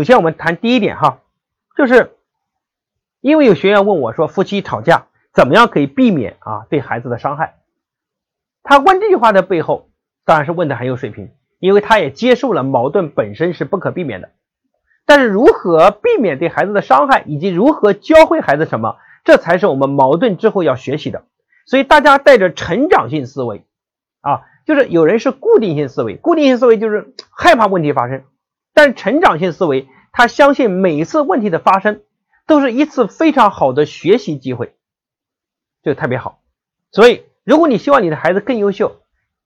首先我们谈第一点哈，就是因为有学员问我说，夫妻吵架怎么样可以避免啊对孩子的伤害？他问这句话的背后，当然是问的很有水平，因为他也接受了矛盾本身是不可避免的。但是如何避免对孩子的伤害，以及如何教会孩子什么，这才是我们矛盾之后要学习的。所以大家带着成长性思维啊，就是有人是固定性思维，固定性思维就是害怕问题发生，但成长性思维他相信每一次问题的发生都是一次非常好的学习机会，就特别好。所以。如果你希望你的孩子更优秀，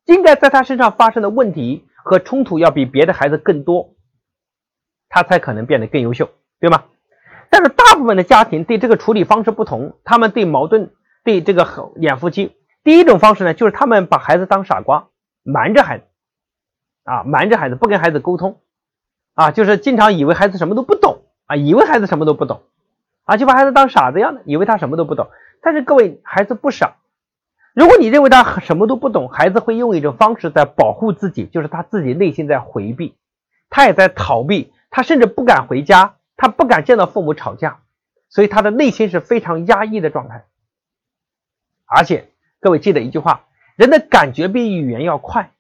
应该在他身上发生的问题和冲突要比别的孩子更多，他才可能变得更优秀，对吗？但是大部分的家庭对这个处理方式不同，他们对矛盾对这个演夫妻，第一种方式呢，就是他们把孩子当傻瓜，瞒着孩子，啊，瞒着孩子不跟孩子沟通，啊，就是经常以为孩子什么都不懂，啊，以为孩子什么都不懂，啊，就把孩子当傻子一样的，以为他什么都不懂。但是各位，孩子不傻。如果你认为他什么都不懂，孩子会用一种方式在保护自己，就是他自己内心在回避，他也在逃避，他甚至不敢回家，他不敢见到父母吵架，所以他的内心是非常压抑的状态。而且各位记得一句话，人的感觉比语言要快，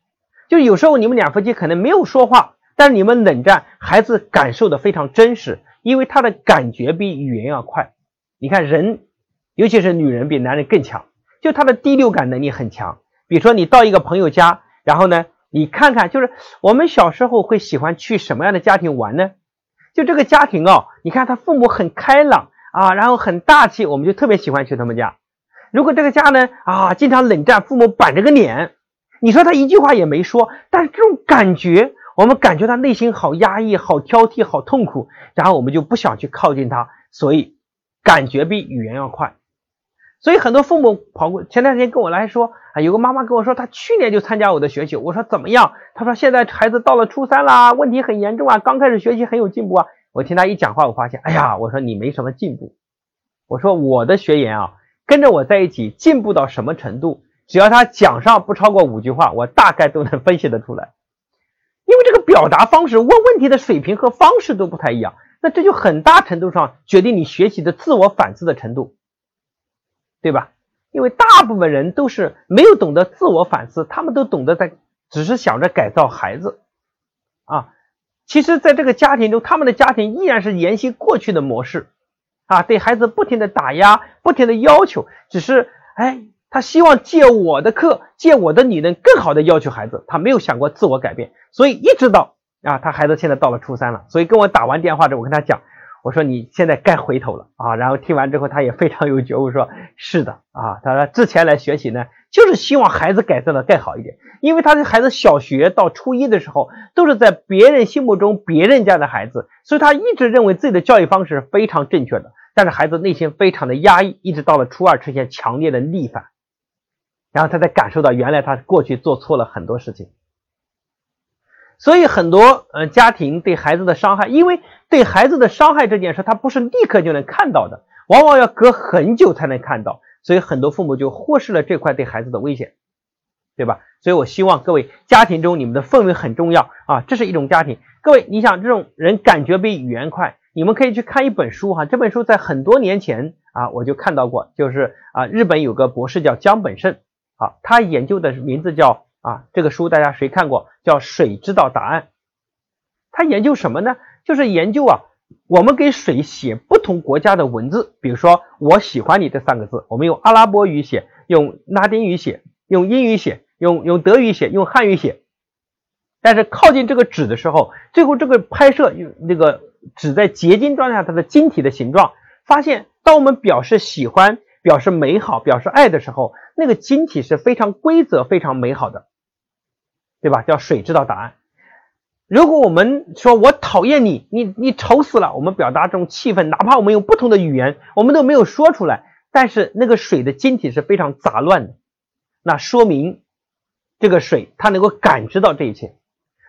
就有时候你们两夫妻可能没有说话，但你们冷战，孩子感受的非常真实，因为他的感觉比语言要快。你看人，尤其是女人比男人更强。就他的第六感能力很强，比如说你到一个朋友家，然后呢，你看看，就是我们小时候会喜欢去什么样的家庭玩呢？就这个家庭哦，你看他父母很开朗啊，然后很大气，我们就特别喜欢去他们家。如果这个家呢啊，经常冷战，父母板着个脸，你说他一句话也没说，但是这种感觉，我们感觉他内心好压抑、好挑剔、好痛苦，然后我们就不想去靠近他，所以感觉比语言要快。所以很多父母跑过，前段时间跟我来说啊，有个妈妈跟我说，她去年就参加我的学习。我说怎么样？她说现在孩子到了初三啦，问题很严重啊，刚开始学习很有进步啊。我听她一讲话，我发现，哎呀，我说你没什么进步。我说我的学员啊，跟着我在一起进步到什么程度？只要他讲上不超过五句话，我大概都能分析得出来。因为这个表达方式、问问题的水平和方式都不太一样，那这就很大程度上决定你学习的自我反思的程度。对吧？因为大部分人都是没有懂得自我反思，他们都懂得在，只是想着改造孩子，啊，其实，在这个家庭中，他们的家庭依然是沿袭过去的模式，啊，对孩子不停的打压，不停的要求，只是，哎，他希望借我的课，借我的理论，更好的要求孩子，他没有想过自我改变，所以一直到啊，他孩子现在到了初三了，所以跟我打完电话之后，我跟他讲。我说你现在该回头了啊！然后听完之后，他也非常有觉悟，说是的啊。他说之前来学习呢，就是希望孩子改正的更好一点，因为他的孩子小学到初一的时候，都是在别人心目中别人家的孩子，所以他一直认为自己的教育方式非常正确的。但是孩子内心非常的压抑，一直到了初二出现强烈的逆反，然后他才感受到原来他过去做错了很多事情。所以很多呃家庭对孩子的伤害，因为对孩子的伤害这件事，他不是立刻就能看到的，往往要隔很久才能看到，所以很多父母就忽视了这块对孩子的危险，对吧？所以我希望各位家庭中你们的氛围很重要啊，这是一种家庭。各位，你想这种人感觉比语言快，你们可以去看一本书哈，这本书在很多年前啊我就看到过，就是啊日本有个博士叫江本胜，啊他研究的名字叫。啊，这个书大家谁看过？叫《水知道答案》。他研究什么呢？就是研究啊，我们给水写不同国家的文字，比如说“我喜欢你”这三个字，我们用阿拉伯语写，用拉丁语写，用英语写，用用德语写，用汉语写。但是靠近这个纸的时候，最后这个拍摄用那个纸在结晶状态下它的晶体的形状，发现当我们表示喜欢、表示美好、表示爱的时候，那个晶体是非常规则、非常美好的。对吧？叫水知道答案。如果我们说我讨厌你，你你丑死了，我们表达这种气愤，哪怕我们用不同的语言，我们都没有说出来，但是那个水的晶体是非常杂乱的，那说明这个水它能够感知到这一切。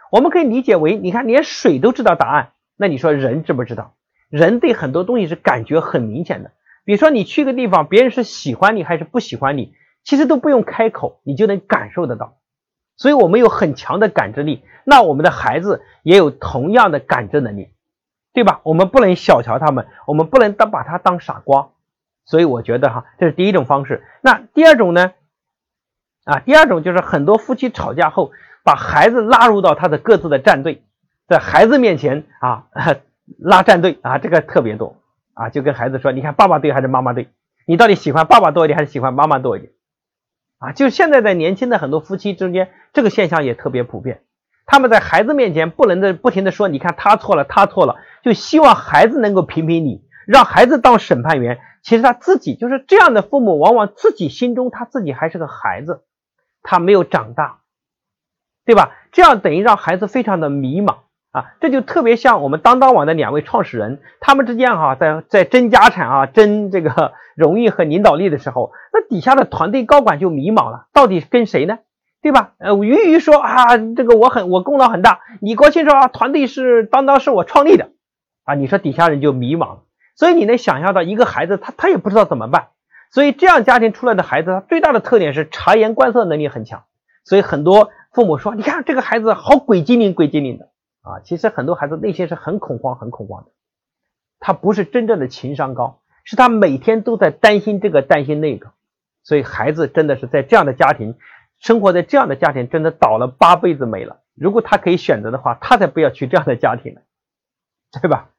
我们可以理解为，你看连水都知道答案，那你说人知不知道？人对很多东西是感觉很明显的。比如说你去个地方，别人是喜欢你还是不喜欢你，其实都不用开口，你就能感受得到。所以我们有很强的感知力，那我们的孩子也有同样的感知能力。对吧？我们不能小瞧他们，我们不能当把他当傻瓜。所以我觉得哈，这是第一种方式。那第二种呢？啊，第二种就是很多夫妻吵架后，把孩子拉入到他的各自的战队，在孩子面前啊 拉战队啊，这个特别多啊，就跟孩子说，你看爸爸对还是妈妈对，你到底喜欢爸爸多一点还是喜欢妈妈多一点？啊，就现在在年轻的很多夫妻之间，这个现象也特别普遍。他们在孩子面前不能的不停的说，你看他错了，他错了，就希望孩子能够评评理，让孩子当审判员。其实他自己就是这样的父母，往往自己心中他自己还是个孩子。他没有长大，对吧？这样等于让孩子非常的迷茫啊！这就特别像我们当当网的两位创始人，他们之间哈，在在争家产啊、争这个 荣誉和领导力的时候，那底下的团队高管就迷茫了，到底跟谁呢？对吧？呃，鱼鱼说啊，这个我很我功劳很大，李国庆说啊，团队是当当是我创立的啊，你说底下人就迷茫了。所以你能想象到一个孩子，他他也不知道怎么办。所以这样家庭出来的孩子，他最大的特点是察言观色能力很强。所以很多父母说：“你看这个孩子好鬼精灵，鬼精灵的啊！”其实很多孩子内心是很恐慌、很恐慌的。他不是真正的情商高，是他每天都在担心这个、担心那个。所以孩子真的是在这样的家庭生活在这样的家庭，真的倒了八辈子霉了。如果他可以选择的话，他才不要去这样的家庭呢，对吧？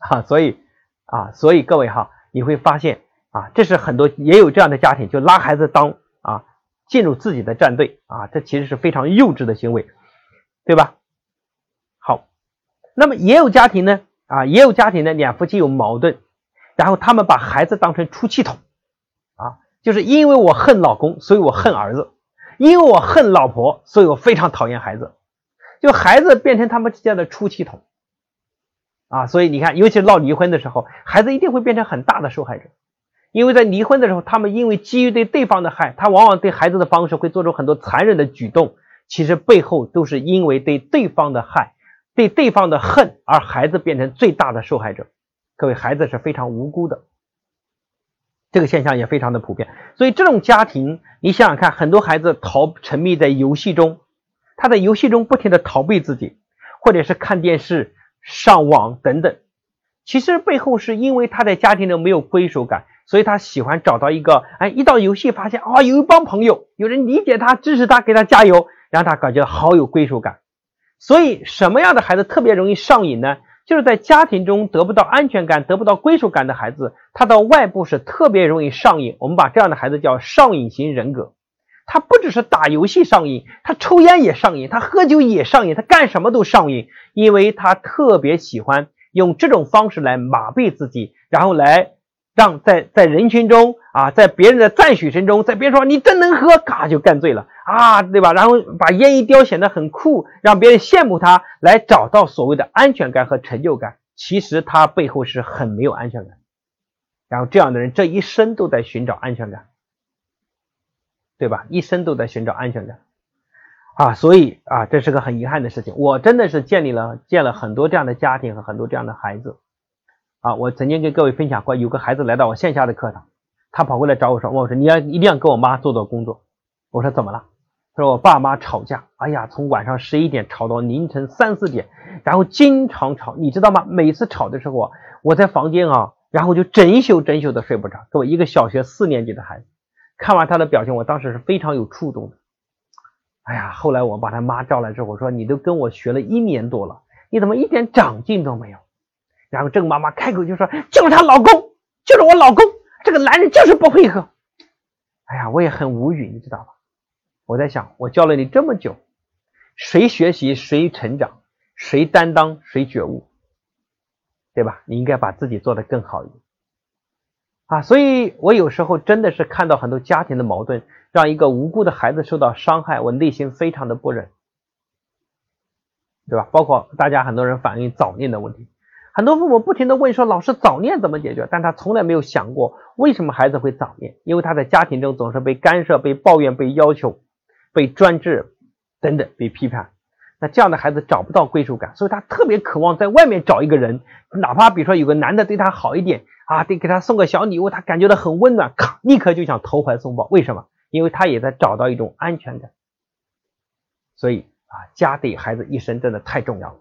哈，所以啊，所以各位哈。你会发现啊，这是很多也有这样的家庭，就拉孩子当啊进入自己的战队啊，这其实是非常幼稚的行为，对吧？那么也有家庭呢啊，也有家庭呢，两夫妻有矛盾，然后他们把孩子当成出气筒啊，就是因为我恨老公，所以我恨儿子；因为我恨老婆，所以我非常讨厌孩子，就孩子变成他们之间的出气筒。啊，所以你看，尤其是闹离婚的时候，孩子一定会变成很大的受害者，因为在离婚的时候，他们因为基于对对方的害，他往往对孩子的方式会做出很多残忍的举动，其实背后都是因为对对方的害，对对方的恨，而孩子变成最大的受害者。各位，孩子是非常无辜的，这个现象也非常的普遍。所以这种家庭，你想想看，很多孩子逃沉迷在游戏中，他在游戏中不停的逃避自己，或者是看电视。上网等等，其实背后是因为他在家庭中没有归属感，所以他喜欢找到一个，哎，一到游戏发现啊，有一帮朋友，有人理解他、支持他、给他加油，让他感觉好有归属感。所以什么样的孩子特别容易上瘾呢？就是在家庭中得不到安全感、得不到归属感的孩子，他到外部是特别容易上瘾。我们把这样的孩子叫上瘾型人格。他不只是打游戏上瘾，他抽烟也上瘾，他喝酒也上瘾，他干什么都上瘾，因为他特别喜欢用这种方式来麻痹自己，然后来让在在人群中啊，在别人的赞许声中，在别人说你真能喝，嘎就干醉了啊，对吧？然后把烟一叼显得很酷，让别人羡慕他，来找到所谓的安全感和成就感。其实他背后是很没有安全感，然后这样的人这一生都在寻找安全感。对吧？一生都在寻找安全感啊，所以啊，这是个很遗憾的事情。我真的是建立了建了很多这样的家庭和很多这样的孩子啊。我曾经跟各位分享过，有个孩子来到我线下的课堂，他跑过来找我说：“问我说你要一定要跟我妈做做工作。”我说：“怎么了？”他说：“我爸妈吵架，哎呀，从晚上十一点吵到凌晨三四点，然后经常吵，你知道吗？每次吵的时候啊，我在房间啊，然后就整宿整宿的睡不着。作为一个小学四年级的孩子。”看完他的表情，我当时是非常有触动的。哎呀，后来我把他妈叫来之后，我说：“你都跟我学了一年多了，你怎么一点长进都没有？”然后郑妈妈开口就说：“就是她老公，就是我老公，这个男人就是不配合。”哎呀，我也很无语，你知道吧？我在想，我教了你这么久，谁学习谁成长，谁担当谁觉悟，对吧？你应该把自己做得更好一点。啊，所以我有时候真的是看到很多家庭的矛盾，让一个无辜的孩子受到伤害，我内心非常的不忍，对吧？包括大家很多人反映早恋的问题，很多父母不停的问说，老师早恋怎么解决？但他从来没有想过为什么孩子会早恋，因为他在家庭中总是被干涉、被抱怨、被要求、被专制等等被批判，那这样的孩子找不到归属感，所以他特别渴望在外面找一个人，哪怕比如说有个男的对他好一点。啊，得给他送个小礼物，他感觉到很温暖，咔，立刻就想投怀送抱。为什么？因为他也在找到一种安全感。所以啊，家对孩子一生真的太重要了。